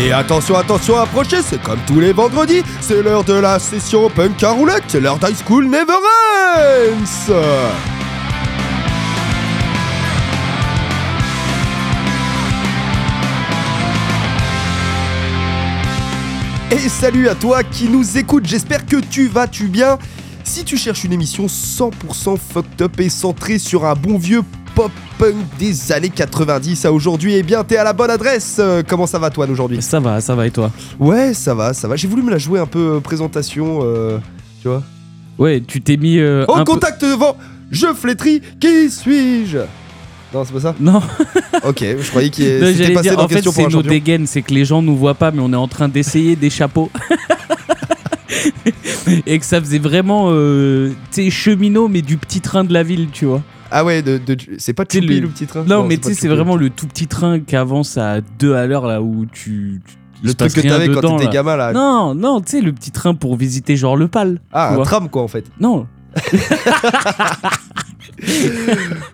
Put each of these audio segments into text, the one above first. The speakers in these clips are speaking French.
Et attention, attention, approchez, c'est comme tous les vendredis, c'est l'heure de la session punk à roulette, c'est l'heure d'High School Never Ends Et salut à toi qui nous écoute, j'espère que tu vas tu bien. Si tu cherches une émission 100% fucked up et centrée sur un bon vieux pop punk des années 90 à aujourd'hui, eh bien t'es à la bonne adresse. Euh, comment ça va toi aujourd'hui Ça va, ça va et toi? Ouais, ça va, ça va. J'ai voulu me la jouer un peu euh, présentation, euh, tu vois. Ouais, tu t'es mis. peu- contact devant, je flétris, qui suis-je? Non, c'est pas ça? Non, Ok, je croyais qu'il j'allais passé dire, dans en fait, question pour c'est nos dégaines, c'est que les gens nous voient pas, mais on est en train d'essayer des chapeaux. et que ça faisait vraiment, euh, tu sais, cheminot, mais du petit train de la ville, tu vois. Ah ouais, de, de- c'est pas Tu sais, Choupi le- le petit train Non, mais tu sais, c'est vraiment le tout petit train qui avance à 2 à l'heure, là où tu. Le truc que t'avais quand t'étais gamin là. Non, non, tu sais, le petit train pour visiter genre le pal. Ah, un vois. tram quoi en fait. Non,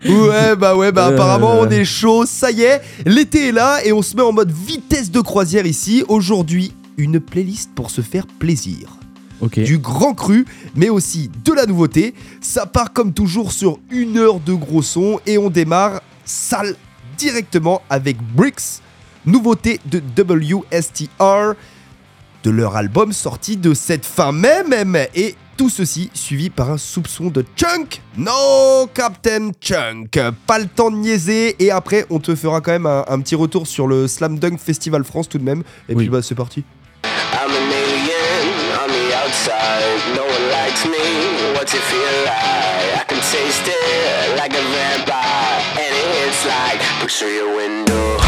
Ouais, bah ouais, bah Euh. apparemment on est chaud, ça y est, l'été est là et on se met en mode vitesse de croisière ici. Aujourd'hui, une playlist pour se faire plaisir. Du grand cru, mais aussi de la nouveauté. Ça part comme toujours sur une heure de gros son et on démarre sale directement avec Bricks, nouveauté de WSTR, de leur album sorti de cette fin mai même et tout ceci suivi par un soupçon de Chunk. No Captain Chunk. Pas le temps de niaiser et après on te fera quand même un, un petit retour sur le Slam Dunk Festival France tout de même. Et Oui. puis bah c'est parti. No one likes me. What's it feel like? I can taste it like a vampire, and it hits like push through your window.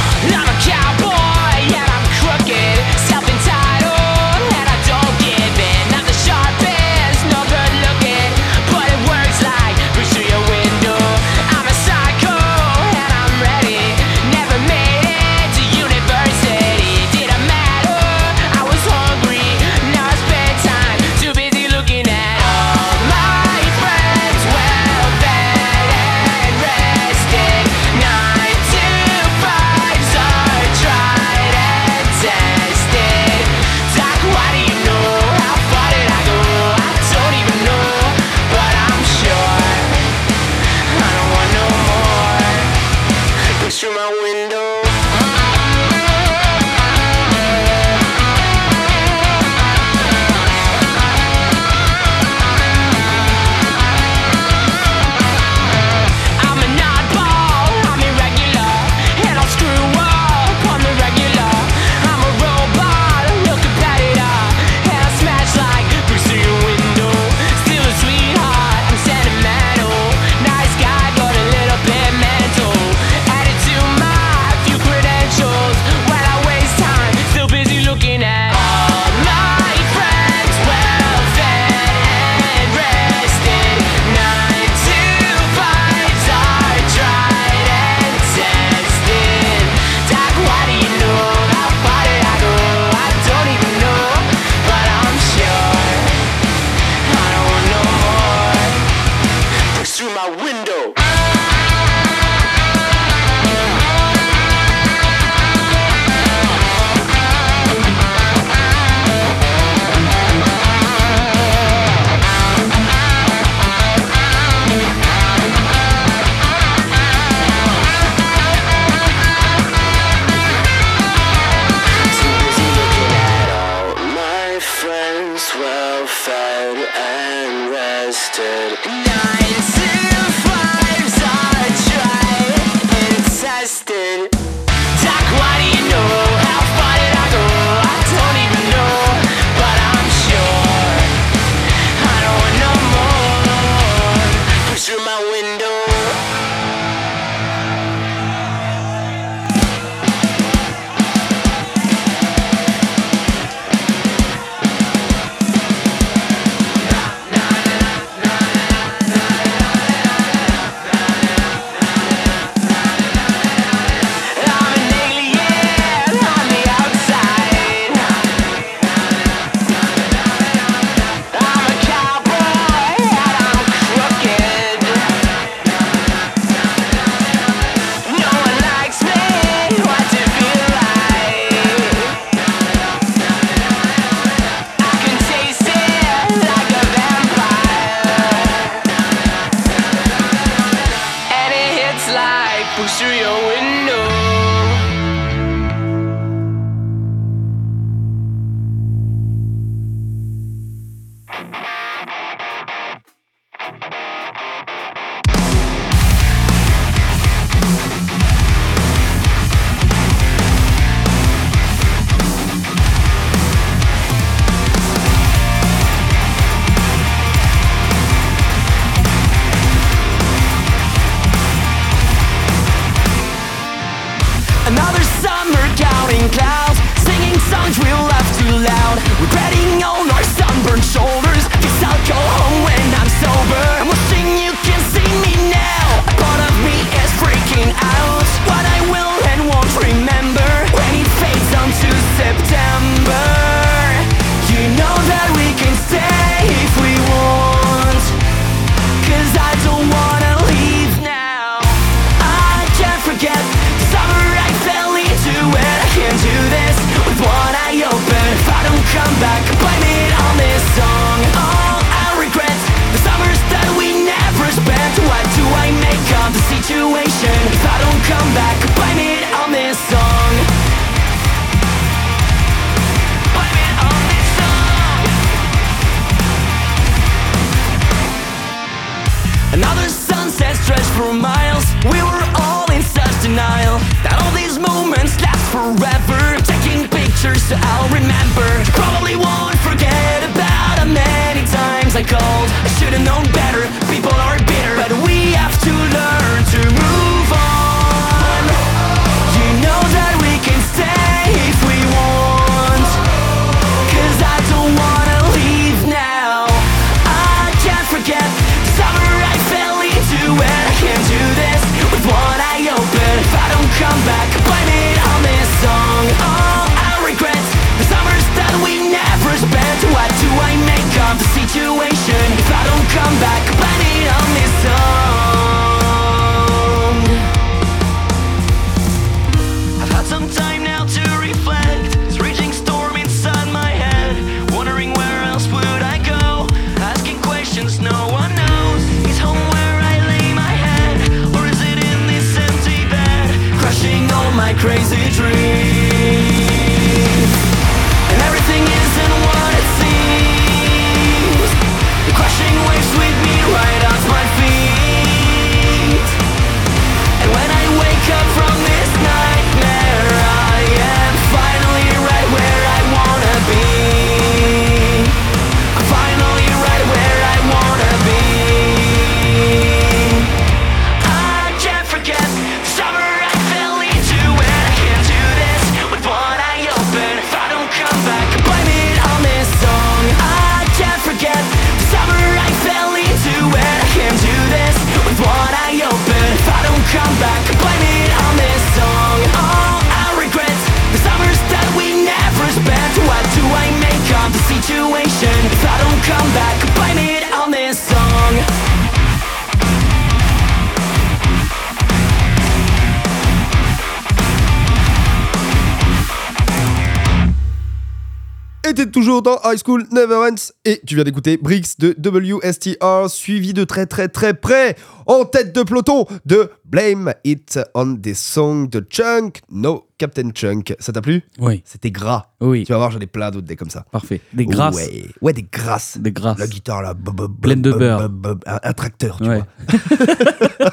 High School Never Ends. Et tu viens d'écouter Bricks de WSTR, suivi de très très très près, en tête de peloton, de Blame It on the Song de Chunk, No Captain Chunk. Ça t'a plu? Oui, C'était gras. oui, Tu vas voir, j'en ai plein d'autres des comme ça. parfait. Des grâces. Ouais, ouais des grasses. Des grâces. La guitare là, Pleine de beurre. un, un tracteur, tu Ouais. vois.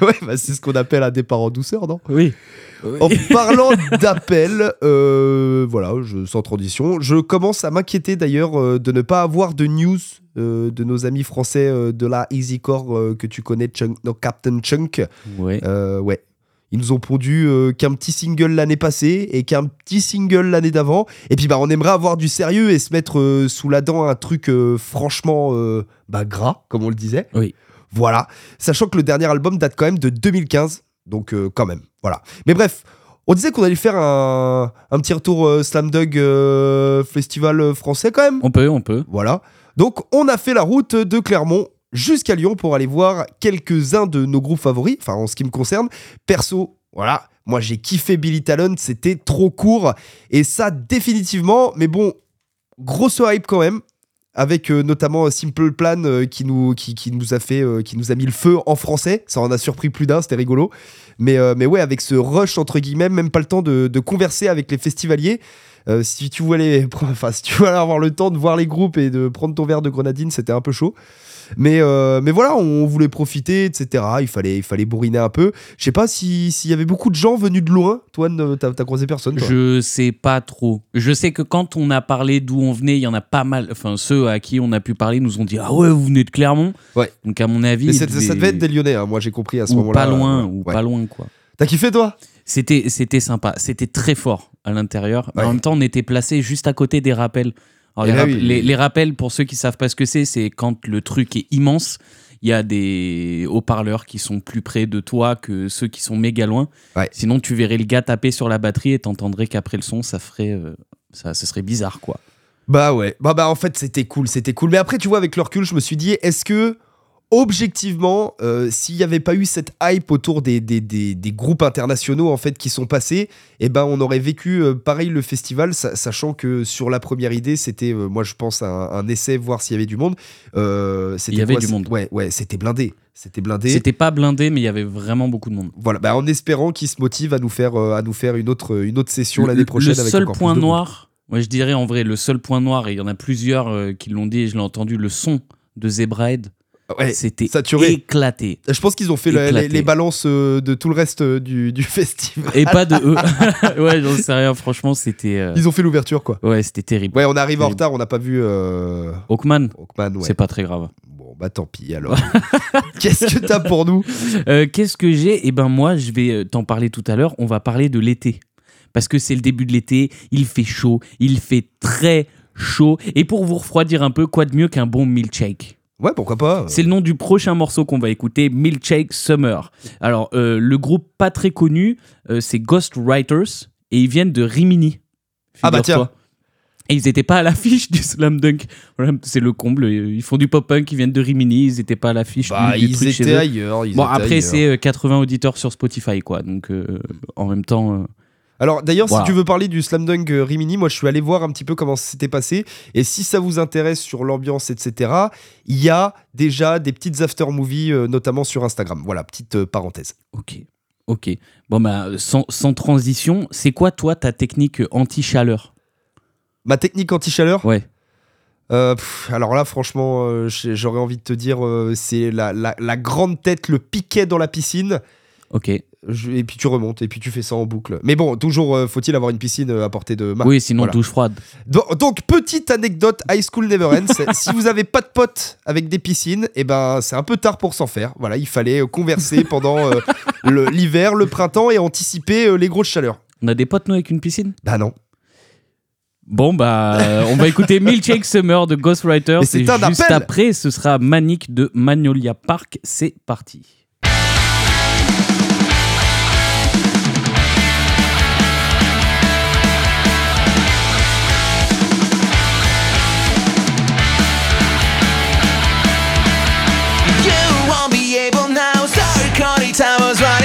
ouais, bah, c'est ce qu'on appelle un départ en douceur, non? Oui. En parlant d'appel, euh, voilà, je, sans transition, je commence à m'inquiéter d'ailleurs euh, de ne pas avoir de news euh, de nos amis français de la EasyCore que tu connais, Chunk, Captain Chunk. Ouais. Ouais. Ils nous ont pondu qu'un petit single l'année passée et qu'un petit single l'année d'avant. Et puis bah on aimerait avoir du sérieux et se mettre sous la dent un truc franchement bah, gras, comme on le disait. Oui. Voilà. Sachant que le dernier album date quand même de 2015. Donc euh, quand même. Voilà. Mais bref. On disait qu'on allait faire un, un petit retour euh, Slam Dog euh, Festival français quand même. On peut, on peut. Voilà. Donc, on a fait la route de Clermont jusqu'à Lyon pour aller voir quelques-uns de nos groupes favoris, enfin en ce qui me concerne. Perso, voilà, moi j'ai kiffé Billy Talon, c'était trop court. Et ça, définitivement, mais bon, grosse hype quand même. Avec euh, notamment Simple Plan euh, qui, nous, a fait, euh, qui nous a mis le feu en français. Ça en a surpris plus d'un, c'était rigolo. Mais, euh, mais ouais, avec ce rush entre guillemets, même pas le temps de, converser avec les festivaliers. Euh, si tu voulais, enfin, si tu voulais avoir le temps de voir les groupes et de prendre ton verre de grenadine, c'était un peu chaud. Mais, euh, mais voilà, on voulait profiter, etc. Il fallait, il fallait bourriner un peu. Je sais pas si- s'il y avait beaucoup de gens venus de loin. Toi, t'as t'as croisé personne toi? Je sais pas trop. Je sais que quand on a parlé d'où on venait, il y en a pas mal. Enfin, ceux à qui on a pu parler nous ont dit Ah ouais, vous venez de Clermont? Ouais. Donc, à mon avis. Mais ça devait être des Lyonnais, hein, moi j'ai compris à ce moment-là. pas loin, Euh, ou ouais. pas loin, quoi. T'as kiffé toi? C'était, c'était sympa. C'était très fort à l'intérieur. Ouais. En même temps, on était placé juste à côté des rappels. Les, rap- oui. les- les rappels, pour ceux qui savent pas ce que c'est, c'est quand le truc est immense. Il y a des haut-parleurs qui sont plus près de toi que ceux qui sont méga loin. Ouais. Sinon, tu verrais le gars taper sur la batterie et t'entendrais qu'après le son, ça ferait, euh, ça, serait bizarre, quoi. Bah ouais. Bah bah en fait c'était cool, c'était cool. Mais après tu vois avec le recul, je me suis dit est-ce que objectivement, euh, s'il n'y avait pas eu cette hype autour des, des, des- des groupes internationaux en fait qui sont passés, eh ben on aurait vécu euh, pareil le festival, sa- sachant que sur la première idée c'était, euh, moi je pense un, un essai voir s'il y avait du monde. Il y avait quoi, du monde. Ouais ouais, c'était blindé, c'était blindé. C'était pas blindé, mais il y avait vraiment beaucoup de monde. Voilà, bah, en espérant qu'ils se motivent à nous faire à nous faire une autre une autre session l'année prochaine. Le avec seul point noir, moi je dirais en vrai, le seul point noir, et il y en a plusieurs qui l'ont dit et je l'ai entendu, le son de Zebrahead, Ouais, c'était saturé. éclaté. Je pense qu'ils ont fait le- les, Éclaté. les balances euh, de tout le reste euh, du, du festival. Et pas de eux. ouais, j'en sais rien, franchement, c'était. euh, Ils ont fait l'ouverture, quoi. Ouais, c'était terrible. Ouais, on arrive en Terrible. retard, on n'a pas vu euh... Hawkman, Hawkman, ouais. c'est pas très grave. Bon, bah tant pis alors. Qu'est-ce que t'as pour nous? Euh, Qu'est-ce que j'ai? Eh ben moi, je vais euh, t'en parler tout à l'heure. On va parler de l'été. Parce que c'est le début de l'été, il fait chaud, il fait très chaud. Et pour vous refroidir un peu, quoi de mieux qu'un bon milkshake? Ouais, pourquoi pas C'est le nom du prochain morceau qu'on va écouter, Milkshake Summer. Alors, euh, le groupe pas très connu, euh, c'est Ghost Writers, et ils viennent de Rimini. Ah bah figure-toi. Et ils n'étaient pas à l'affiche du Slam Dunk. Voilà, c'est le comble. Ils font du pop-punk, ils viennent de Rimini, ils n'étaient pas à l'affiche Bah, du, du ils truc chez étaient eux. ailleurs. ils Bon, étaient après, c'est euh, 80 auditeurs sur Spotify, quoi. Donc, euh, en même temps, euh, Alors, d'ailleurs, Voilà. si tu veux parler du Slam Dunk euh, Rimini, moi je suis allé voir un petit peu comment ça s'était passé. Et si ça vous intéresse sur l'ambiance, etc., il y a déjà des petites after-movies, euh, notamment sur Instagram. Voilà, petite euh, parenthèse. ok. Ok. Bon, bah, sans, sans transition, c'est quoi, toi, ta technique anti-chaleur? Ma technique anti-chaleur? Ouais. Euh, pff, alors là, franchement, euh, j'aurais envie de te dire, euh, c'est la, la- la grande tête, le piquet dans la piscine, Ok. Je- et puis tu remontes, et puis tu fais ça en boucle. Mais bon, toujours euh, faut-il avoir une piscine euh, à portée de main. oui, sinon, voilà. douche froide. Donc, donc, petite anecdote High School Never Ends. si vous avez pas de potes avec des piscines, et ben c'est un peu tard pour s'en faire. Voilà, il fallait euh, converser pendant euh, l'hiver, le printemps et anticiper euh, les grosses chaleurs. On a des potes, nous, avec une piscine? Bah non. Bon, bah, on va écouter Milkshake Summer de Ghostwriter. C'est juste appel. après, ce sera Manic de Magnolia Park. C'est parti. Time was running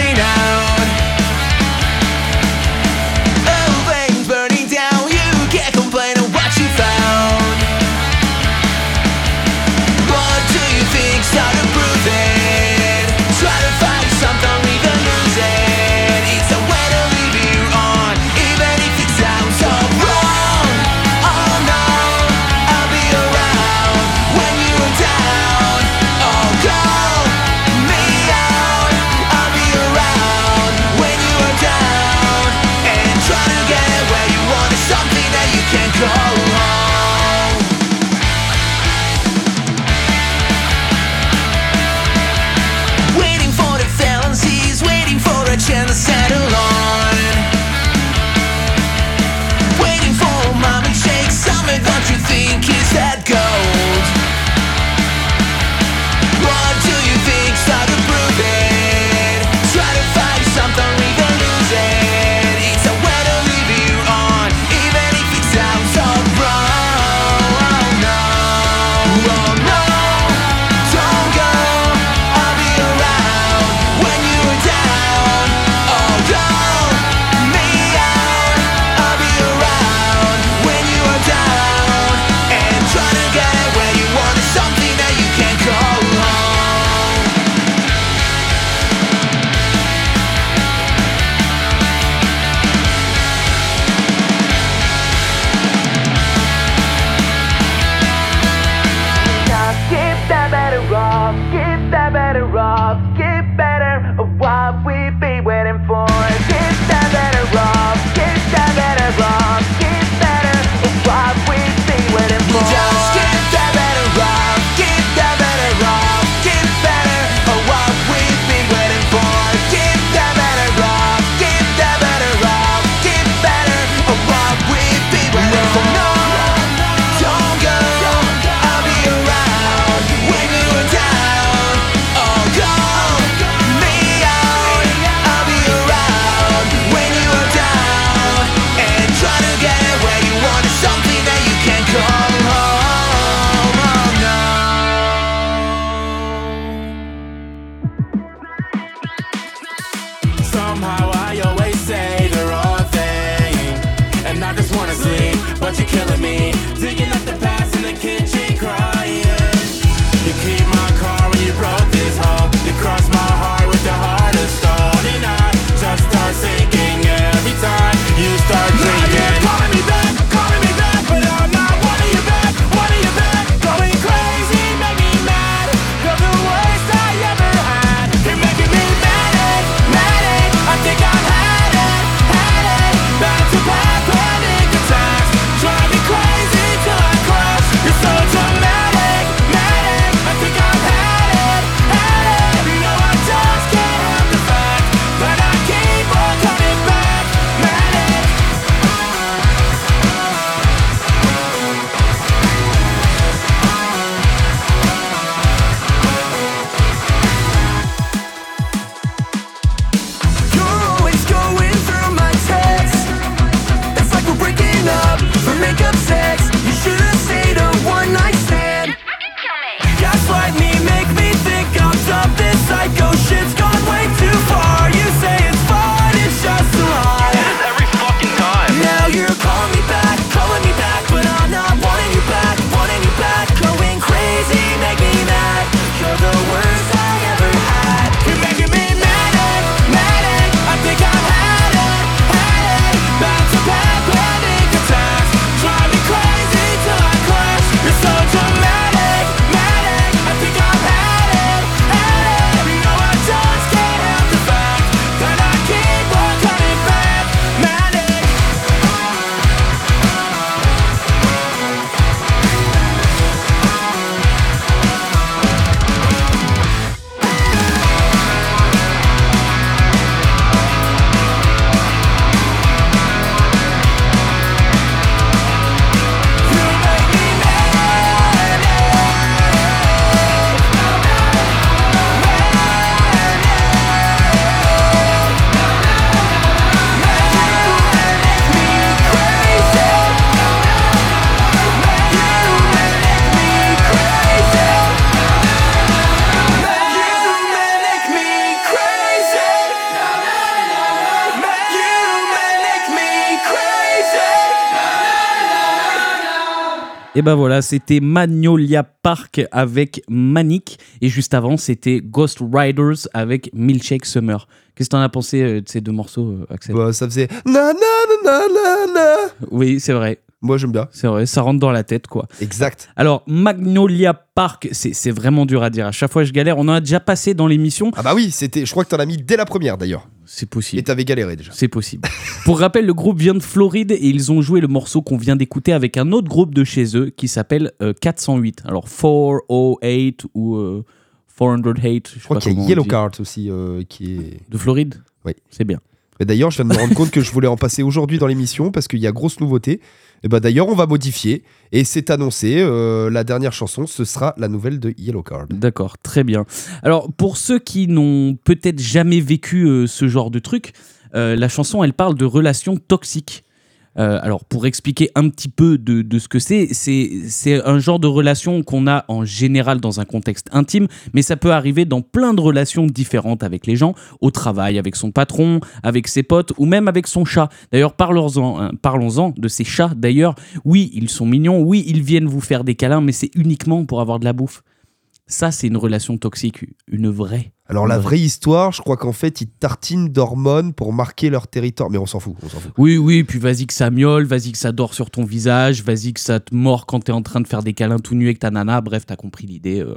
Et ben voilà, c'était Magnolia Park avec Manic. Et juste avant, c'était Ghost Riders avec Milkshake Summer. Qu'est-ce que t'en as pensé euh, de ces deux morceaux, euh, Axel? Bah, ça faisait na na na na na na. Oui, c'est vrai. Moi, j'aime bien. C'est vrai, ça rentre dans la tête, quoi. Exact. Alors, Magnolia Park, c'est vraiment dur à dire. À chaque fois, je galère. On en a déjà passé dans l'émission. Ah bah oui, c'était. Je crois que t'en as mis dès la première d'ailleurs. C'est Et possible. t'avais galéré déjà. C'est possible. Pour rappel, le groupe vient de Floride et ils ont joué le morceau qu'on vient d'écouter avec un autre groupe de chez eux qui s'appelle euh, 408. Alors 408 ou euh, 408, je, Je crois qu'il y a Yellow. Card aussi euh, qui est. De Floride Oui. C'est bien. D'ailleurs, je viens de me rendre compte que je voulais en passer aujourd'hui dans l'émission parce qu'il y a grosse nouveauté. Et bah d'ailleurs, on va modifier. Et c'est annoncé, euh, la dernière chanson, ce sera la nouvelle de Yellow Card. D'accord, très bien. Alors, pour ceux qui n'ont peut-être jamais vécu euh, ce genre de truc, euh, la chanson, elle parle de relations toxiques. Euh, alors, pour expliquer un petit peu de, ce que c'est, c'est un genre de relation qu'on a en général dans un contexte intime, mais ça peut arriver dans plein de relations différentes avec les gens, au travail, avec son patron, avec ses potes ou même avec son chat. D'ailleurs, parlons-en hein, de ces chats. D'ailleurs, oui, ils sont mignons, oui, ils viennent vous faire des câlins, mais c'est uniquement pour avoir de la bouffe. Ça, c'est une relation toxique, une vraie. Alors la vraie histoire, je crois qu'en fait, ils tartinent d'hormones pour marquer leur territoire. Mais on s'en fout, on s'en fout. Oui, oui, puis vas-y que ça miaule, vas-y que ça dort sur ton visage, vas-y que ça te mord quand t'es en train de faire des câlins tout nu avec ta nana. Bref, t'as compris l'idée. euh,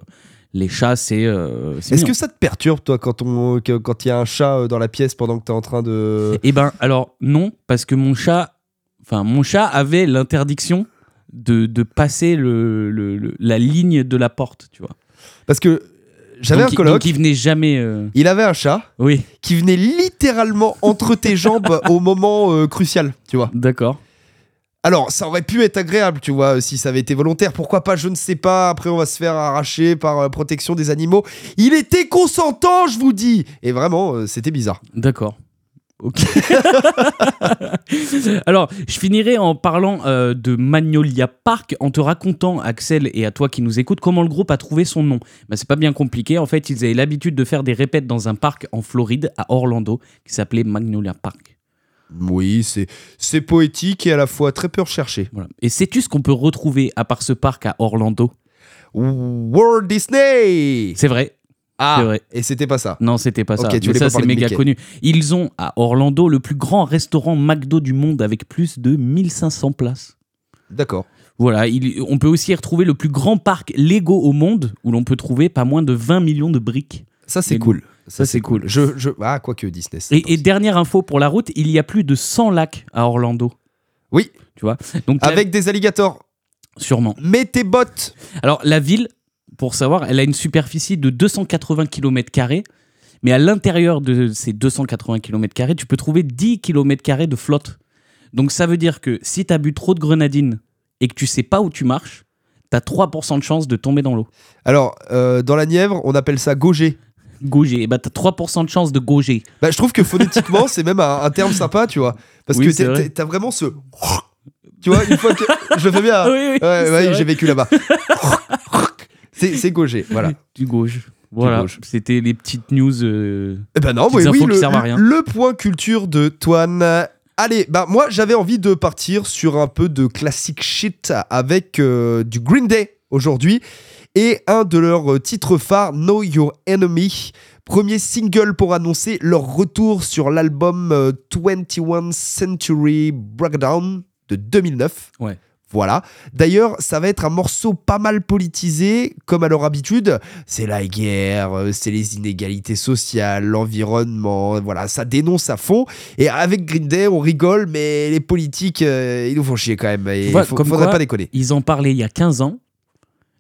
les chats, c'est. euh, Est-ce que ça te perturbe, toi, quand que- quand il y a un chat euh, dans la pièce pendant que t'es en train de... Eh ben, alors, non, parce que mon chat. Enfin, mon chat avait l'interdiction de, de passer le, le- le- la ligne de la porte, tu vois. Parce que j'avais Donc, un coloc, il venait jamais. euh, il avait un chat Oui, qui venait littéralement entre tes jambes au moment euh, crucial, tu vois. d'accord. Alors, ça aurait pu être agréable, tu vois, si ça avait été volontaire. Pourquoi pas, je ne sais pas. Après, on va se faire arracher par euh, protection des animaux. Il était consentant, je vous dis. Et vraiment, euh, c'était bizarre. D'accord. Ok. Alors, je finirai en parlant euh, de Magnolia Park, en te racontant, Axel, et à toi qui nous écoutes, comment le groupe a trouvé son nom. Bah, c'est pas bien compliqué. En fait, ils avaient l'habitude de faire des répètes dans un parc en Floride, à Orlando, qui s'appelait Magnolia Park. Oui, c'est c'est poétique et à la fois très peu recherché. Voilà. Et sais-tu ce qu'on peut retrouver à part ce parc à Orlando? Walt Disney C'est vrai. Ah, vrai. et c'était pas ça. Non, c'était pas ça. Tu Mais ça, c'est méga connu. Ils ont à Orlando le plus grand restaurant McDo du monde avec plus de 1500 places. D'accord. Voilà, il- on peut aussi y retrouver le plus grand parc Lego au monde où l'on peut trouver pas moins de 20 millions de briques. Ça, c'est cool. Ça, c'est cool. Je, je... Ah, quoique Disney. Et, dernière info pour la route, il y a plus de 100 lacs à Orlando. Oui, Tu vois? Donc, la- avec des alligators. sûrement. Mets tes bottes. Alors, la ville, pour savoir, elle a une superficie de 280 km, mais à l'intérieur de ces 280 km, tu peux trouver 10 km de flotte. Donc, ça veut dire que si tu as bu trop de grenadine et que tu sais pas où tu marches, tu as 3% de chance de tomber dans l'eau. Alors, euh, dans la Nièvre, on appelle ça gauger. Gauger, eh ben, tu as 3% de chance de gauger. Bah, je trouve que phonétiquement, c'est même un, un terme sympa, tu vois. Parce Oui, que t'es- vrai. t'as vraiment ce. Tu vois, une fois que. Je le fais bien. Oui, oui, Ouais, c'est ouais, vrai. j'ai vécu là-bas. c'est gauger, voilà. Du gauche. Voilà, c'était les petites news. euh, Eh ben non, Petites oui, oui, qui le, servent à rien. le point culture de Toine. Allez, bah moi j'avais envie de partir sur un peu de classic shit avec euh, du Green Day aujourd'hui et un de leurs euh, titres phares, Know Your Enemy. Premier single pour annoncer leur retour sur l'album euh, 21 Century Breakdown de 2009. Ouais. Voilà. D'ailleurs, ça va être un morceau pas mal politisé, comme à leur habitude. C'est la guerre, euh, c'est les inégalités sociales, l'environnement, voilà, ça dénonce à fond. Et avec Green Day, on rigole, mais les politiques, euh, ils nous font chier quand même. Faut- comme faudrait quoi- pas déconner. Ils en parlaient il y a 15 ans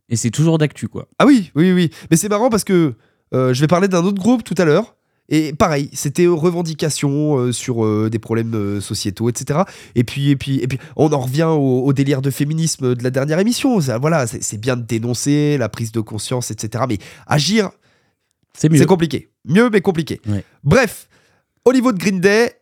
et c'est toujours d'actu, quoi. Ah oui, oui, oui. Mais c'est marrant parce que euh, je vais parler d'un autre groupe tout à l'heure. Et pareil, c'était revendications euh, sur euh, des problèmes euh, sociétaux, etc. Et puis, et puis, et puis, on en revient au, au délire de féminisme de la dernière émission. Ça, voilà, c'est bien de dénoncer la prise de conscience, etc. Mais agir, C'est mieux. c'est compliqué. Mieux, mais compliqué. Ouais. Bref, au niveau de Green Day,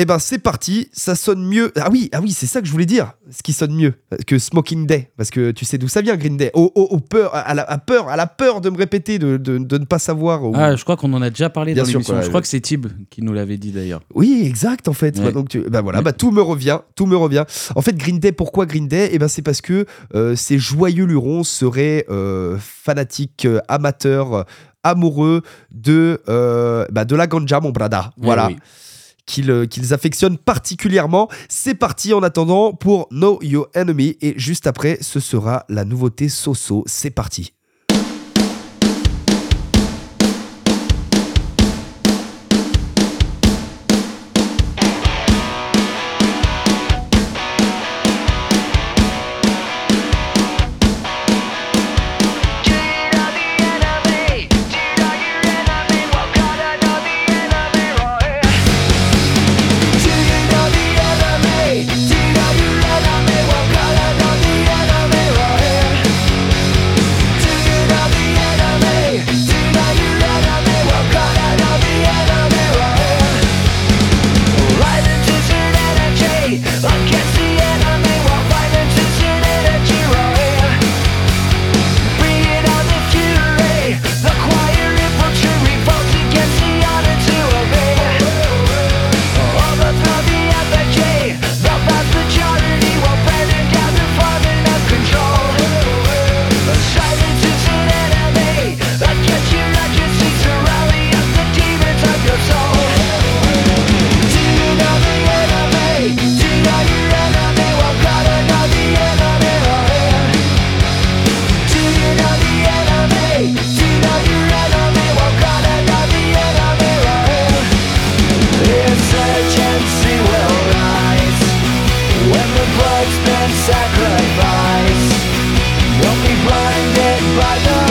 eh ben c'est parti, ça sonne mieux. Ah oui, ah oui, c'est ça que je voulais dire. Ce qui sonne mieux que Smoking Day, parce que tu sais d'où ça vient Green Day. Au, au- au peur, à la à peur, à la peur de me répéter, de, de- de ne pas savoir. Ah, je crois qu'on en a déjà parlé Bien dans l'émission. Je ouais. crois que c'est Tib qui nous l'avait dit d'ailleurs. Oui, exact en fait. Ouais. Ouais, donc tu- bah voilà, bah tout me revient, tout me revient. En fait, Green Day, pourquoi Green Day? Eh ben c'est parce que euh, ces joyeux lurons seraient euh, fanatiques, euh, amateurs, euh, amoureux de euh, bah, de la ganja, mon brada. Voilà. Eh oui. Qu'ils euh, qu'ils affectionnent particulièrement. C'est parti en attendant pour Know Your Enemy et juste après ce sera la nouveauté Soso. C'est parti. judgment sacrifice. Don't be blinded by the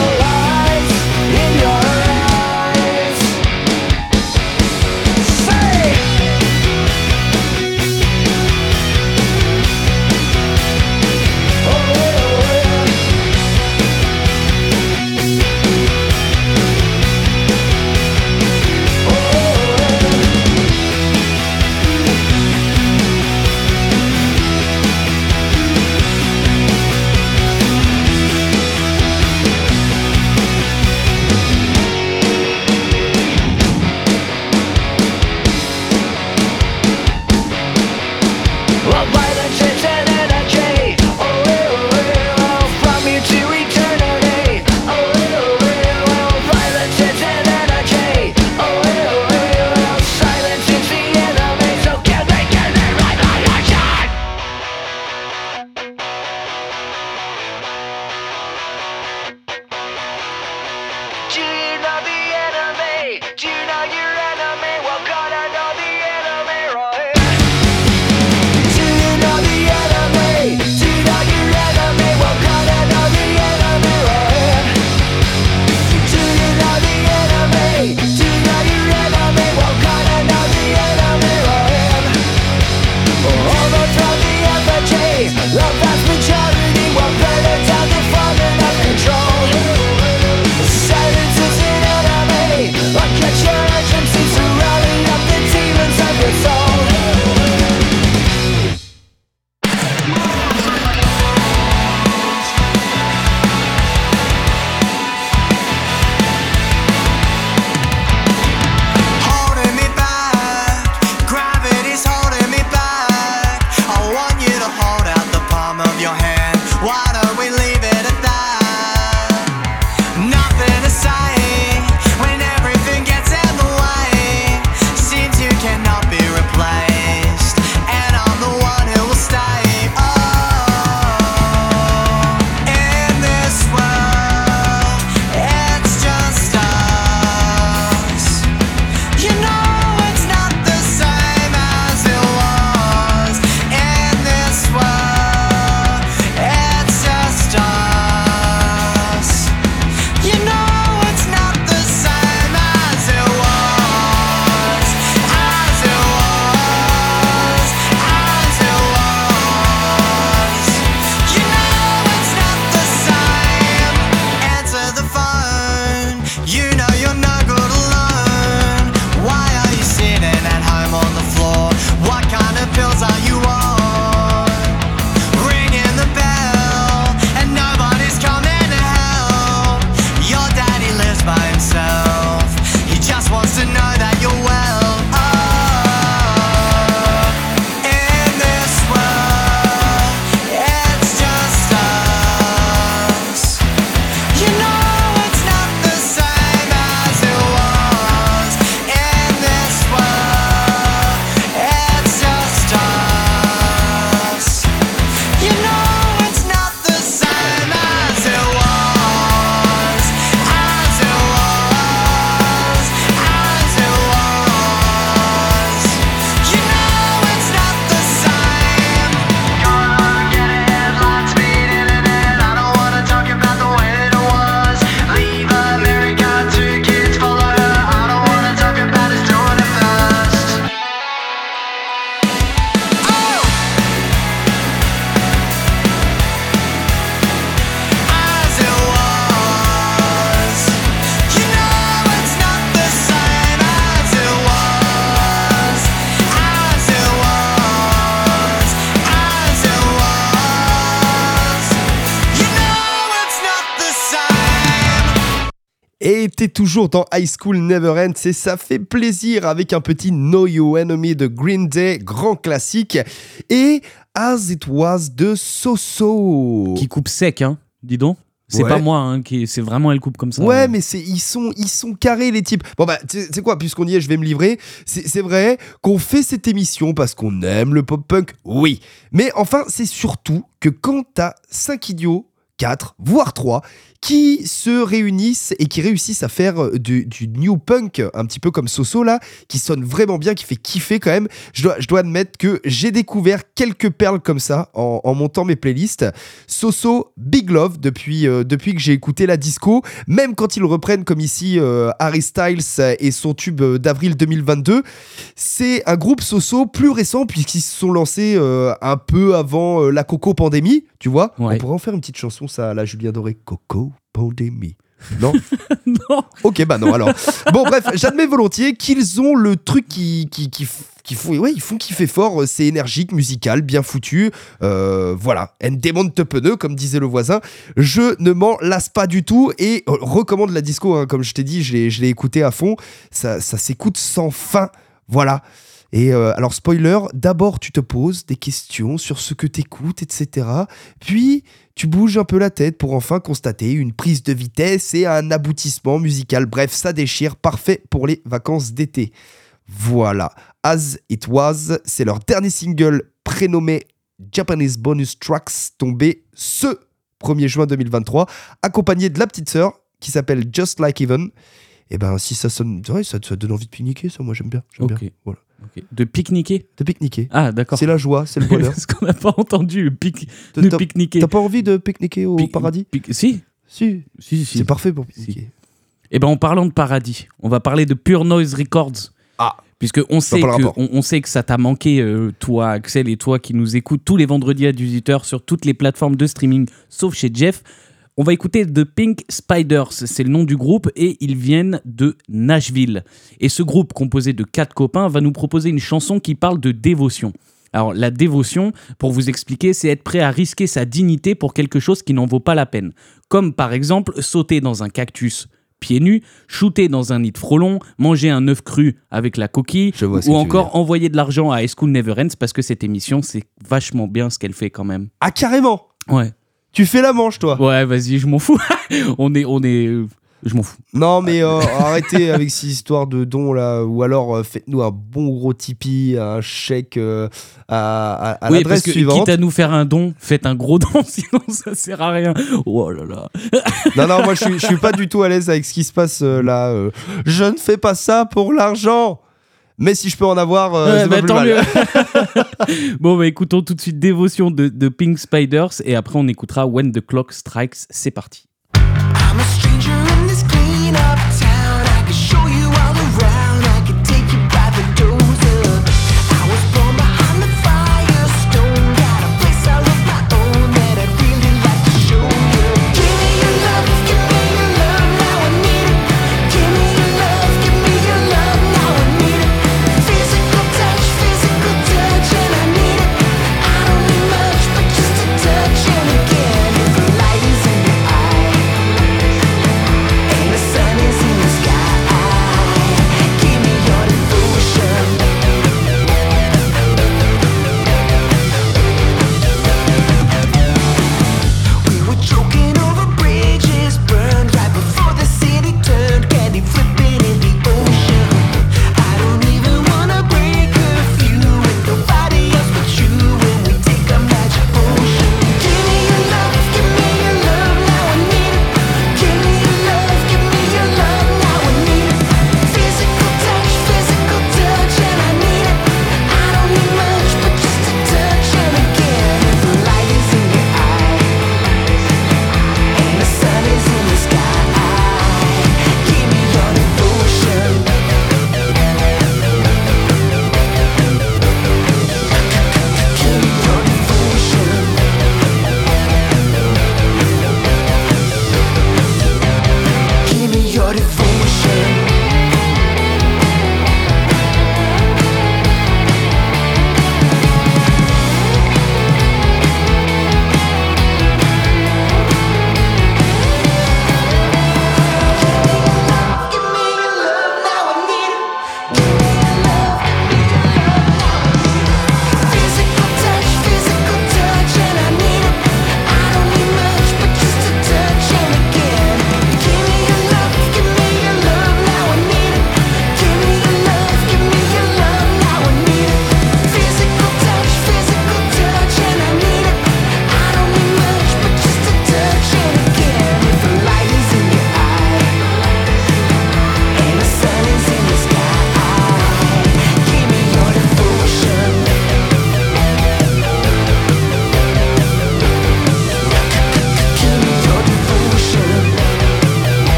t'es toujours dans High School Never Ends et ça fait plaisir avec un petit Know Your Enemy de Green Day, grand classique, et As It Was de Soso. Qui coupe sec, hein, dis donc. C'est Ouais. pas moi, hein, qui... c'est vraiment elle coupe comme ça. Ouais, mais c'est ils sont ils sont carrés les types. Bon bah tu sais tu sais quoi, puisqu'on y est, je vais me livrer. C'est c'est vrai qu'on fait cette émission parce qu'on aime le pop punk, oui. Mais enfin, c'est surtout que quand t'as 5 idiots, 4, voire 3 qui se réunissent et qui réussissent à faire euh, du, du new punk, un petit peu comme Soso là, qui sonne vraiment bien, qui fait kiffer quand même. Je dois, je dois admettre que j'ai découvert quelques perles comme ça en, en montant mes playlists. Soso, Big Love depuis, euh, depuis que j'ai écouté la disco, même quand ils reprennent comme ici euh, Harry Styles et son tube d'avril 2022. C'est un groupe Soso plus récent puisqu'ils se sont lancés euh, un peu avant la Coco Pandémie, tu vois. Ouais. On pourrait en faire une petite chanson ça, la Julien Doré, Coco Pandémie. Non non. Ok, bah non, alors. Bon, bref, j'admets volontiers qu'ils ont le truc qui, qui, qui, qui font, ouais, ils font kiffer fort. C'est énergique, musical, bien foutu. Euh, voilà. En démonte pneu, comme disait le voisin. Je ne m'en lasse pas du tout et euh, recommande la disco, hein, comme je t'ai dit, je l'ai je l'ai écouté à fond. Ça, ça s'écoute sans fin. Voilà. Et euh, alors, spoiler, d'abord tu te poses des questions sur ce que t'écoutes, etc. Puis tu bouges un peu la tête pour enfin constater une prise de vitesse et un aboutissement musical. Bref, ça déchire, parfait pour les vacances d'été. Voilà, As It Was, c'est leur dernier single prénommé Japanese Bonus Tracks, tombé ce 1er juin 2023, accompagné de la petite sœur qui s'appelle Just Like Even. Et ben, si ça sonne, ouais, ça, ça donne envie de pique-niquer, ça, moi j'aime bien. j'aime bien. Voilà. Ok. De pique-niquer De pique-niquer. Ah, d'accord. C'est la joie, c'est le bonheur. Parce qu'on n'a pas entendu le pique, de pique-niquer. T'as pas envie de pique-niquer au Pique- paradis pique- Si, Si, si, si. c'est parfait pour pique-niquer. Eh ben, en parlant de paradis, on va parler de Pure Noise Records. Ah. Puisque on sait, que, on sait que ça t'a manqué, euh, toi, Axel, et toi qui nous écoutes tous les vendredis à 18h sur toutes les plateformes de streaming, sauf chez Jeff. On va écouter The Pink Spiders, c'est le nom du groupe, et ils viennent de Nashville. Et ce groupe, composé de quatre copains, va nous proposer une chanson qui parle de dévotion. Alors, la dévotion, pour vous expliquer, c'est être prêt à risquer sa dignité pour quelque chose qui n'en vaut pas la peine. Comme par exemple sauter dans un cactus pieds nus, shooter dans un nid de frelon, manger un œuf cru avec la coquille, ou encore envoyer de l'argent à High School Never Ends parce que cette émission, c'est vachement bien ce qu'elle fait quand même. Ah, carrément Ouais. Tu fais la manche, toi Ouais, vas-y, je m'en fous. on est, on est, je m'en fous. Non, mais euh, arrêtez avec ces histoires de dons là, ou alors euh, faites-nous un bon gros Tipeee, un chèque euh, à, à- à oui, l'adresse suivante. quitte à nous faire un don, faites un gros don, sinon ça sert à rien. Oh là là. Non, non, moi je suis, je suis pas du tout à l'aise avec ce qui se passe là. Je ne fais pas ça pour l'argent. Mais si je peux en avoir, euh, Ouais, c'est bah, pas plus tant mal. mieux. bon, bah écoutons tout de suite Dévotion de, de Pink Spiders et après on écoutera When the Clock Strikes. C'est parti.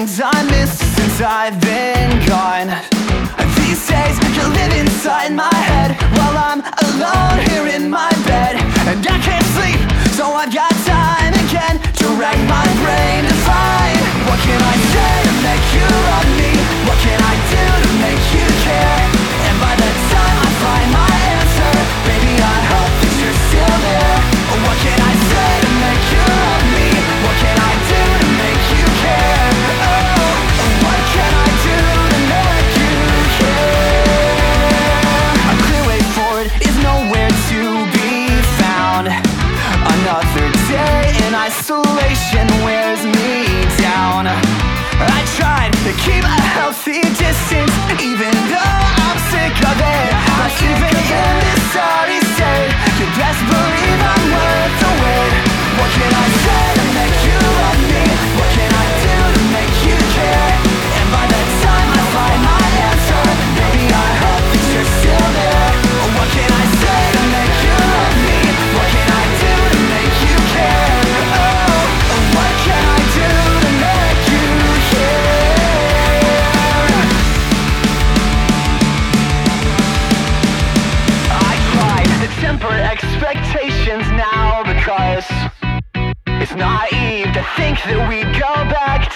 Things I missed since I've been gone. These days, you live inside my head while I'm alone here in my bed. And I can't sleep, so I've got time again to rack my brain to find what can I say to make you love me? What can I do keep a healthy distance, even though I'm sick of it.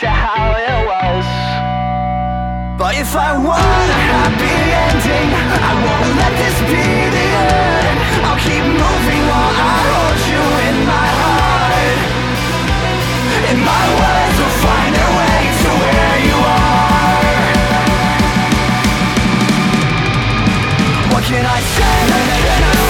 How it was. But if I want a happy ending, I won't let this be the end. I'll keep moving while I hold you in my heart. And my words will find their way to where you are. What can I say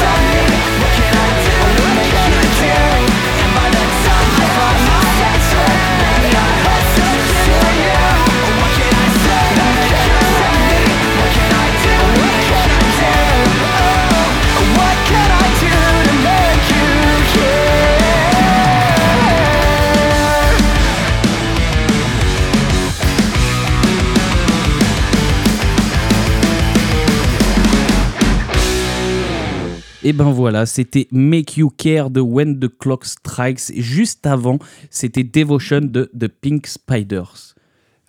Et ben voilà, c'était Make You Care de When the Clock Strikes. Juste avant, c'était Devotion de The Pink Spiders.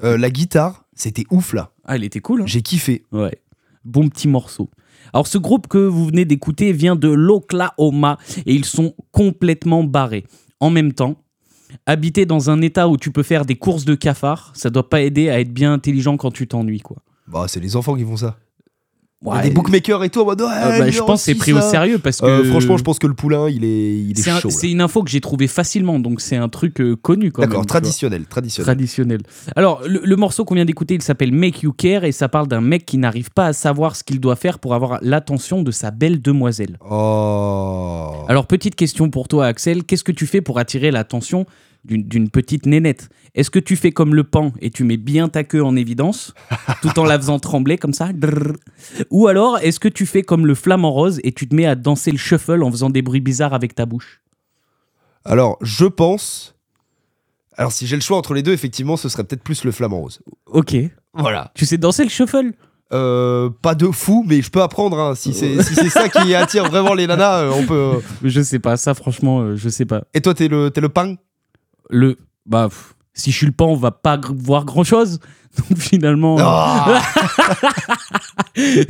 Euh, la guitare, c'était ouf là. Ah, elle était cool. hein J'ai kiffé. Ouais. Bon petit morceau. Alors ce groupe que vous venez d'écouter vient de l'Oklahoma et ils sont complètement barrés. En même temps, habiter dans un état où tu peux faire des courses de cafards, ça doit pas aider à être bien intelligent quand tu t'ennuies quoi. Bah, c'est les enfants qui font ça. Ouais. des bookmakers et tout en mode. ouais, Euh, bah, je pense que c'est pris au sérieux parce que Euh, franchement, je pense que le poulain, il est, il est, c'est chaud. c'est une info que j'ai trouvée facilement donc c'est un truc euh, connu quand. D'accord, traditionnel, traditionnel. traditionnel. Alors, le, le morceau qu'on vient d'écouter, il s'appelle Make You Care et ça parle d'un mec qui n'arrive pas à savoir ce qu'il doit faire pour avoir l'attention de sa belle demoiselle. Oh. Alors, petite question pour toi, Axel. Qu'est-ce que tu fais pour attirer l'attention d'une d'une petite nénette? Est-ce que tu fais comme le pan et tu mets bien ta queue en évidence, tout en la faisant trembler comme ça? Ou alors, est-ce que tu fais comme le flamant rose et tu te mets à danser le shuffle en faisant des bruits bizarres avec ta bouche? Alors, je pense. Alors, si j'ai le choix entre les deux, effectivement, ce serait peut-être plus le flamant rose. Ok. Voilà. Tu sais danser le shuffle? Euh, pas de fou, mais je peux apprendre. hein. Si c'est si ça qui attire vraiment les nanas, euh, on peut. euh. Je sais pas, ça franchement, euh, je sais pas. Et toi, t'es le, t'es le pain le bah pff, si je suis le pan on va pas voir grand chose donc finalement euh,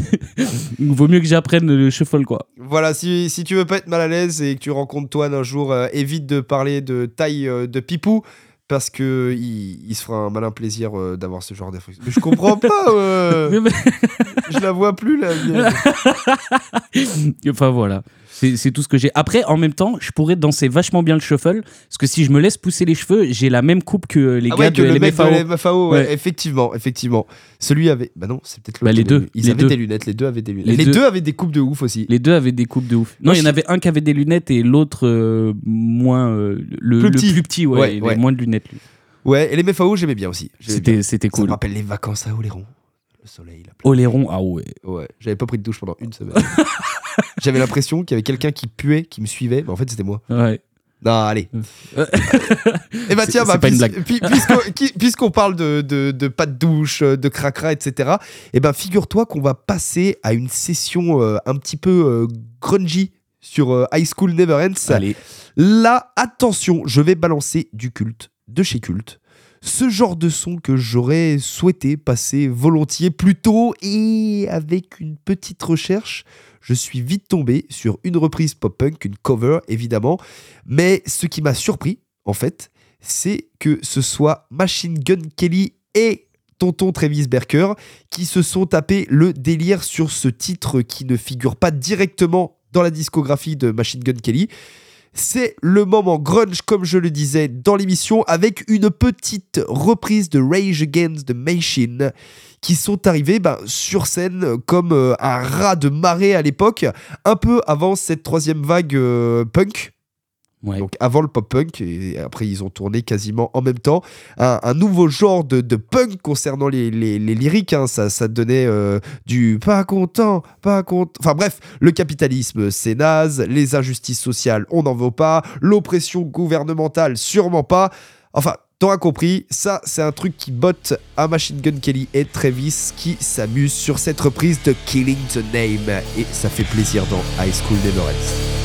vaut mieux que j'apprenne le shuffle quoi Voilà, si, si tu veux pas être mal à l'aise et que tu rencontres Toine un jour, euh, évite de parler de taille euh, de pipou. Parce que il, il se fera un malin plaisir euh, d'avoir ce genre d'effet. Mais je comprends pas, je la vois plus la enfin voilà c'est tout ce que j'ai après en même temps je pourrais danser vachement bien le shuffle parce que si je me laisse pousser les cheveux j'ai la même coupe que les Ah gars ouais, que de le mec de LMFAO. LMFAO, ouais, Ouais. effectivement, effectivement. Celui avait. Bah non, c'est peut-être Bah, les deux, Ils les avaient deux. des lunettes, les deux avaient des lunettes. Les Les, deux. deux. avaient des coupes de ouf aussi. les deux avaient des coupes de ouf non il y en avait un qui avait des lunettes et l'autre euh, moins euh, le, Plus le petit. plus petit ouais, il avait moins de lunettes lui. Ouais, et les MFAO, j'aimais bien aussi. C'était c'était Ça me cool rappelle les vacances à Oléron. Le soleil, la plage. Oléron ah ouais Ouais, j'avais pas pris de douche pendant une semaine. J'avais l'impression qu'il y avait quelqu'un qui puait, qui me suivait, mais en fait c'était moi. ouais Non, allez. Euh. Et bah C'est- tiens, bah, blague. puis- puisqu'on puisqu'on parle de, de, de pas de douche, euh, de cracra, etc., et ben figure-toi qu'on va passer à une session euh, un petit peu euh, grungy sur euh, High School Never Ends. allez Là, attention, je vais balancer du culte, de chez culte. Ce genre de son que j'aurais souhaité passer volontiers plus tôt et avec une petite recherche, je suis vite tombé sur une reprise pop-punk, une cover évidemment. Mais ce qui m'a surpris, en fait, c'est que ce soit Machine Gun Kelly et Tonton Travis Barker qui se sont tapés le délire sur ce titre qui ne figure pas directement dans la discographie de Machine Gun Kelly. C'est le moment grunge, comme je le disais dans l'émission, avec une petite reprise de Rage Against the Machine qui sont arrivés ben, sur scène comme euh, un rat de marée à l'époque, un peu avant cette troisième vague euh, punk. Donc avant le pop-punk, et après ils ont tourné quasiment en même temps. Un, nouveau genre de, de punk concernant les, les, les lyriques, hein. ça, ça donnait euh, du pas content, pas content. Enfin bref, le capitalisme c'est naze, les injustices sociales on n'en veut pas, l'oppression gouvernementale sûrement pas. Enfin, t'auras compris, ça c'est un truc qui botte à Machine Gun Kelly et Travis qui s'amusent sur cette reprise de Killing the Name. Et ça fait plaisir dans High School Never Ends.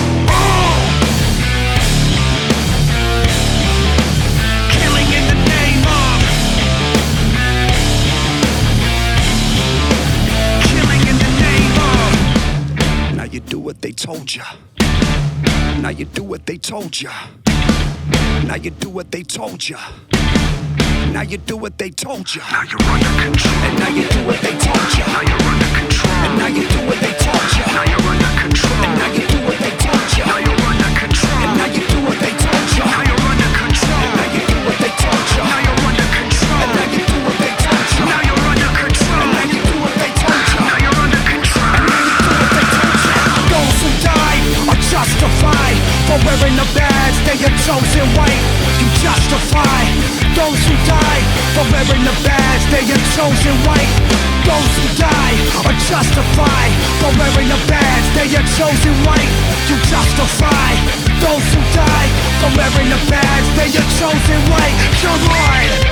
What they told ya. Now you do what they told ya. Now you do what they told ya. Now you're under control. And now you do what they told ya. Now you're under control. And now you do what they told ya. Now you're under control. And now you for wearing the badge. They are chosen white. You justify those who die for wearing the badge. They are chosen white. Those who die are justified for wearing the badge. They are chosen white. You justify those who die for wearing the badge. They are chosen white. Come on.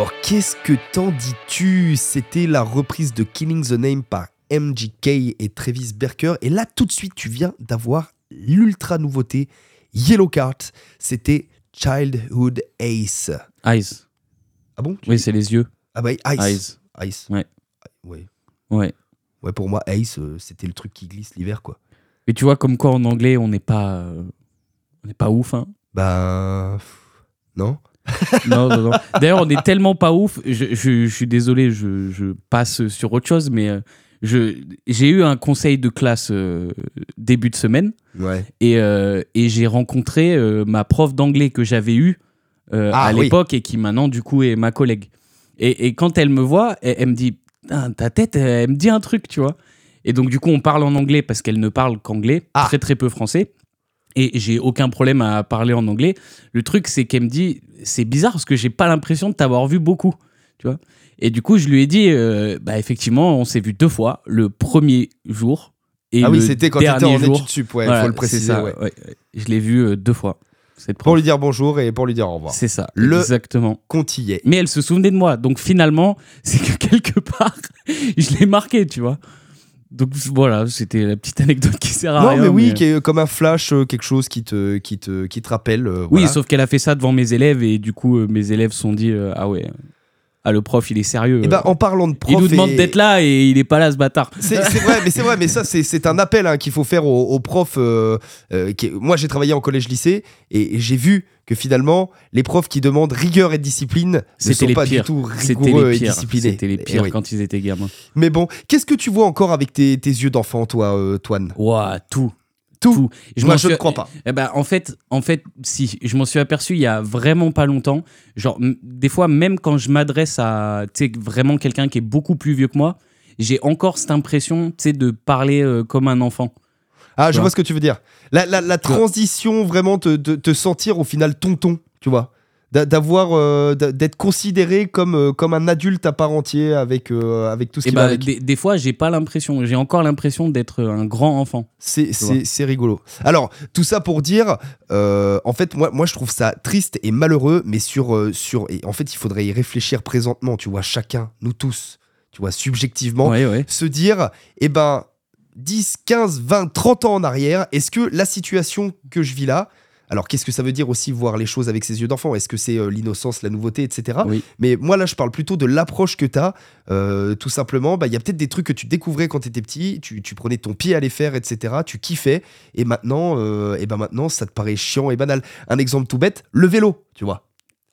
Alors, qu'est-ce que t'en dis-tu? C'était la reprise de Killing the Name par MGK et Travis Berker. Et là, tout de suite, tu viens d'avoir l'ultra nouveauté Yellow Card. C'était Childhood Ace. Eyes. Ah bon Oui, c'est les yeux. Ah bah, Ice. Eyes. Ice. Ouais. Ouais. Ouais. Ouais, pour moi, Ace, euh, c'était le truc qui glisse l'hiver, quoi. Et tu vois, comme quoi en anglais, on n'est pas. euh, on n'est pas ouf, hein. Bah. pff, Non Non, non, non. D'ailleurs, on est tellement pas ouf. Je, je- je suis désolé, je, je passe sur autre chose, mais euh, j'ai eu un conseil de classe euh, début de semaine Ouais. et, euh, et j'ai rencontré euh, ma prof d'anglais que j'avais eue Ah, à oui. l'époque et qui maintenant, du coup, est ma collègue. Et, et quand elle me voit, elle, elle me dit Ta tête, elle me dit un truc, tu vois. Et donc, du coup, on parle en anglais parce qu'elle ne parle qu'anglais, Ah. très très peu français. Et j'ai aucun problème à parler en anglais. Le truc, c'est qu'elle me dit C'est bizarre parce que j'ai pas l'impression de t'avoir vu beaucoup, tu vois. Et du coup, je lui ai dit euh, Bah, effectivement, on s'est vu deux fois. Le premier jour. Et ah oui, le c'était quand t'étais en jour. études sup, ouais, Voilà, faut le préciser. ça, ouais. ouais, ouais. Je l'ai vu euh, deux fois. Cette Pour lui dire bonjour et pour lui dire au revoir. C'est ça, Le- exactement. Est. Mais elle se souvenait de moi. Donc finalement, c'est que quelque part, je l'ai marqué, tu vois. Donc voilà, c'était la petite anecdote qui sert à Non, rien. mais oui, mais- qui est comme un flash, euh, quelque chose qui te, qui te, qui te rappelle. euh, Oui, voilà. sauf qu'elle a fait ça devant mes élèves et du coup, euh, mes élèves se sont dit Ah ouais, ah, le prof, il est sérieux. Et ben, en parlant de prof. il nous demande et- d'être là et il est pas là, ce bâtard. C'est vrai, mais c'est vrai, mais ça, c'est un appel hein, qu'il faut faire aux, aux profs. euh, euh, qui- moi, j'ai travaillé en collège-lycée et, et j'ai vu que finalement, les profs qui demandent rigueur et discipline ne sont les pas pires. du tout rigoureux les et disciplinés. C'était les Eh pires oui. quand ils étaient gamins. Mais bon, qu'est-ce que tu vois encore avec tes, tes yeux d'enfant, toi, euh, Toine? Ouah, tout. Tout. Je Moi, je ne suis- crois pas. Eh ben, en fait, en fait, si je m'en suis aperçu il y a vraiment pas longtemps. Genre, des fois, même quand je m'adresse à, vraiment quelqu'un qui est beaucoup plus vieux que moi, j'ai encore cette impression, tu de parler euh, comme un enfant. Ah, je vois. vois ce que tu veux dire. La, la, transition, vraiment, te, te, te sentir au final tonton, tu vois. D'a- D'avoir, euh, d'être considéré comme, euh, comme un adulte à part entier avec, euh, avec tout ce Et qui va avec. des, des fois, j'ai pas l'impression, j'ai encore l'impression d'être un grand enfant. C'est, c'est, rigolo. Alors, tout ça pour dire, en fait, moi, moi, je trouve ça triste et malheureux, mais sur, sur. Et en fait, il faudrait y réfléchir présentement, tu vois, chacun, nous tous, tu vois, subjectivement, Ouais, ouais. se dire, eh ben, 10, 15, 20, 30 ans en arrière, est-ce que la situation que je vis là, alors qu'est-ce que ça veut dire aussi voir les choses avec ses yeux d'enfant? Est-ce que c'est euh, l'innocence, la nouveauté, etc. Oui. Mais moi là, je parle plutôt de l'approche que tu as. tout simplement, bah, il y a peut-être des trucs que tu découvrais quand tu étais petit, tu, tu prenais ton pied à les faire, etc. Tu kiffais, et maintenant, euh, et ben maintenant, ça te paraît chiant et banal. Un exemple tout bête, le vélo, tu vois.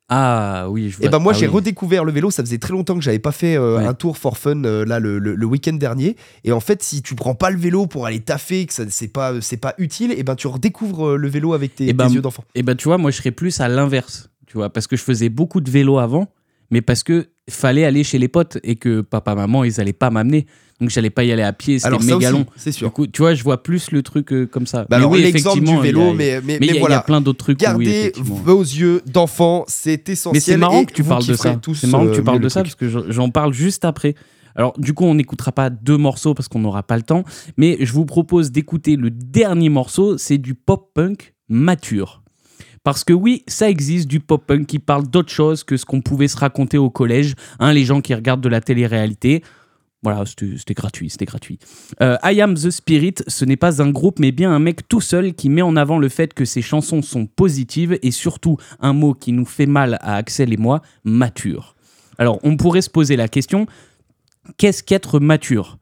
Ah oui, je vois. Et ben moi Ah j'ai oui. redécouvert le vélo, ça faisait très longtemps que j'avais pas fait euh, Ouais. un tour for fun euh, là le, le- le week-end dernier. Et en fait si tu prends pas le vélo pour aller taffer, que ça c'est pas c'est pas utile, et ben tu redécouvres euh, le vélo avec tes, Eh ben, yeux d'enfant. Et ben tu vois, moi je serais plus à l'inverse, tu vois, parce que je faisais beaucoup de vélo avant, mais parce que fallait aller chez les potes et que papa maman ils allaient pas m'amener, donc j'allais pas y aller à pied, c'était méga long. c'est Du sûr. coup, tu vois, je vois plus le truc euh, comme ça. Bah Mais alors oui, l'exemple du vélo, a- mais mais, mais mais il y, a- il y a voilà. plein d'autres trucs. où oui, Gardez effectivement. vos yeux d'enfant, c'est essentiel. Mais c'est marrant que tu parles de ça. C'est marrant que euh, tu parles de ça parce que j'en- j'en parle juste après. Alors, du coup, on n'écoutera pas deux morceaux parce qu'on n'aura pas le temps. Mais je vous propose d'écouter le dernier morceau. C'est du pop-punk mature. Parce que oui, ça existe du pop-punk qui parle d'autre chose que ce qu'on pouvait se raconter au collège. Hein, les gens qui regardent de la télé-réalité. Voilà, c'était gratuit, c'était gratuit. Euh, I Am the Spirit, ce n'est pas un groupe, mais bien un mec tout seul qui met en avant le fait que ses chansons sont positives et surtout un mot qui nous fait mal à Axel et moi, mature. Alors, on pourrait se poser la question qu'est-ce qu'être mature?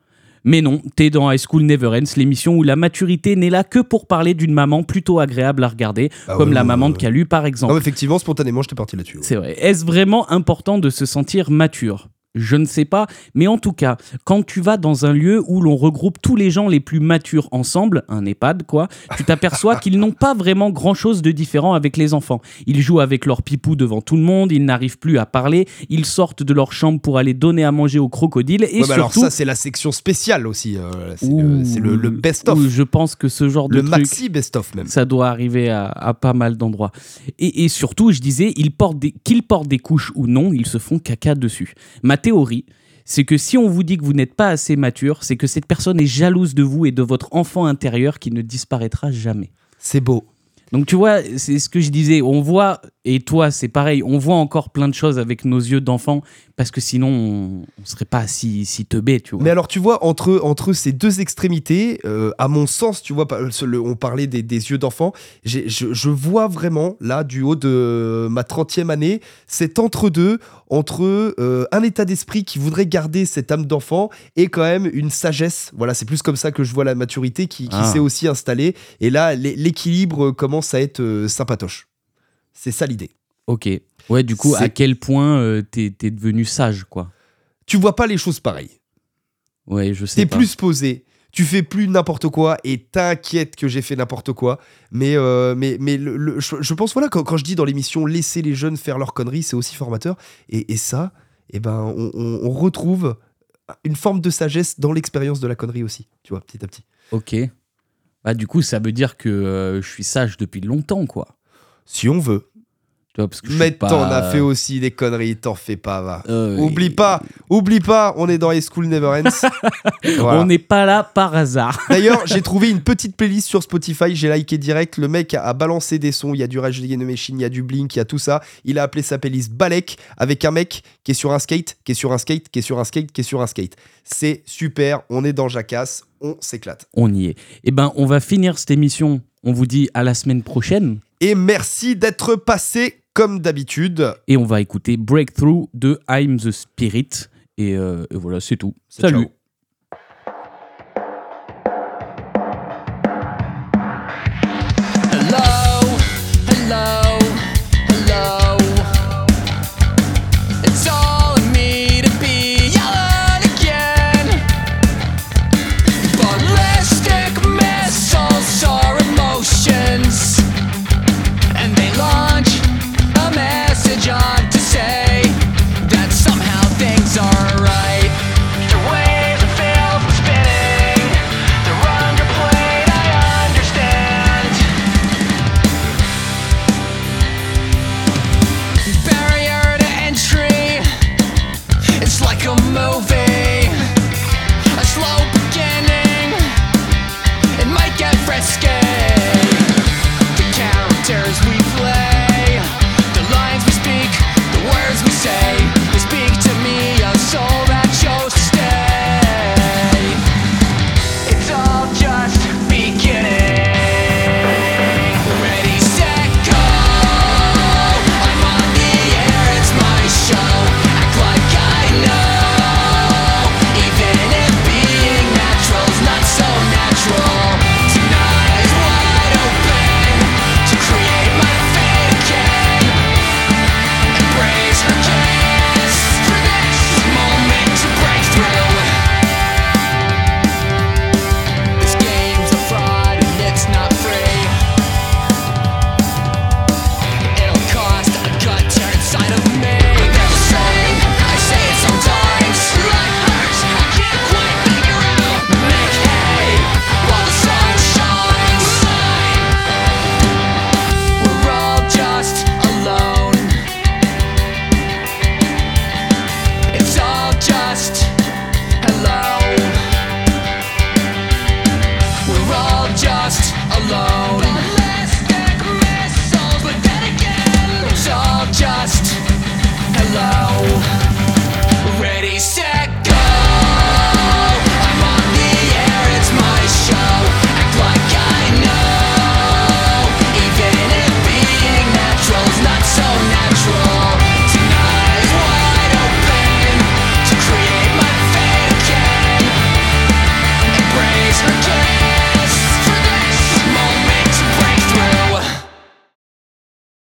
Mais non, t'es dans High School Never Ends, l'émission où la maturité n'est là que pour parler d'une maman plutôt agréable à regarder, Ah comme ouais, la ouais, maman ouais. de Calu par exemple. Non, effectivement, spontanément, j'étais parti là-dessus. C'est vrai. Est-ce vraiment important de se sentir mature? Je ne sais pas, mais en tout cas, quand tu vas dans un lieu où l'on regroupe tous les gens les plus matures ensemble, un EHPAD quoi, tu t'aperçois qu'ils n'ont pas vraiment grand-chose de différent avec les enfants. Ils jouent avec leur pipou devant tout le monde, ils n'arrivent plus à parler, ils sortent de leur chambre pour aller donner à manger aux crocodiles et Ouais, mais alors surtout... ça, c'est la section spéciale aussi. euh, c'est le, best-of. Je pense que ce genre de Le truc... maxi best-of même. Ça doit arriver à, à pas mal d'endroits. Et, et surtout, je disais, ils portent des- qu'ils portent des couches ou non, ils se font caca dessus. Ma théorie, c'est que si on vous dit que vous n'êtes pas assez mature, c'est que cette personne est jalouse de vous et de votre enfant intérieur qui ne disparaîtra jamais. C'est beau. Donc tu vois, c'est ce que je disais, on voit Et toi, c'est pareil. On voit encore plein de choses avec nos yeux d'enfant parce que sinon, on, on serait pas si, si teubé, tu vois. Mais alors, tu vois, entre, entre ces deux extrémités, euh, à mon sens, tu vois, le- on parlait des, des yeux d'enfant, je, je vois vraiment, là, du haut de ma 30e année, cet entre-deux, entre euh, un état d'esprit qui voudrait garder cette âme d'enfant et quand même une sagesse. Voilà, c'est plus comme ça que je vois la maturité qui, qui Ah. s'est aussi installée. Et là, l'é- l'équilibre commence à être euh, sympatoche. C'est ça l'idée. Ok. Ouais, du coup, à quel point euh, t'es devenu sage, quoi? Tu vois pas les choses pareilles. Ouais, je sais T'es plus posé. Tu fais plus n'importe quoi et t'inquiète que j'ai fait n'importe quoi. Mais, euh, mais, mais le- le- je, je pense, voilà, quand, quand je dis dans l'émission laisser les jeunes faire leurs conneries, c'est aussi formateur. Et, et ça, eh ben, on, on- on retrouve une forme de sagesse dans l'expérience de la connerie aussi, tu vois, petit à petit. Ok. Bah, du coup, ça veut dire que euh, je suis sage depuis longtemps, quoi. Si on veut. Tu vois, parce que Mais t'en as fait aussi des conneries, t'en fais pas, va. Euh, Oublie pas, oublie pas, on est dans les School Never Ends. Voilà. On n'est pas là par hasard. D'ailleurs, j'ai trouvé une petite playlist sur Spotify, j'ai liké direct. Le mec a, a balancé des sons. Il y a du Rage Against the Machine, il y a du Blink, il y a tout ça. Il a appelé sa playlist Balek avec un mec qui est sur un skate, qui est sur un skate, qui est sur un skate, qui est sur un skate. C'est super, on est dans Jacasse, on s'éclate. On y est. Eh ben, on va finir cette émission. On vous dit à la semaine prochaine. Et merci d'être passé comme d'habitude. Et on va écouter Breakthrough de I'm the Spirit. Et, euh, et voilà, c'est tout. Salut. ciao.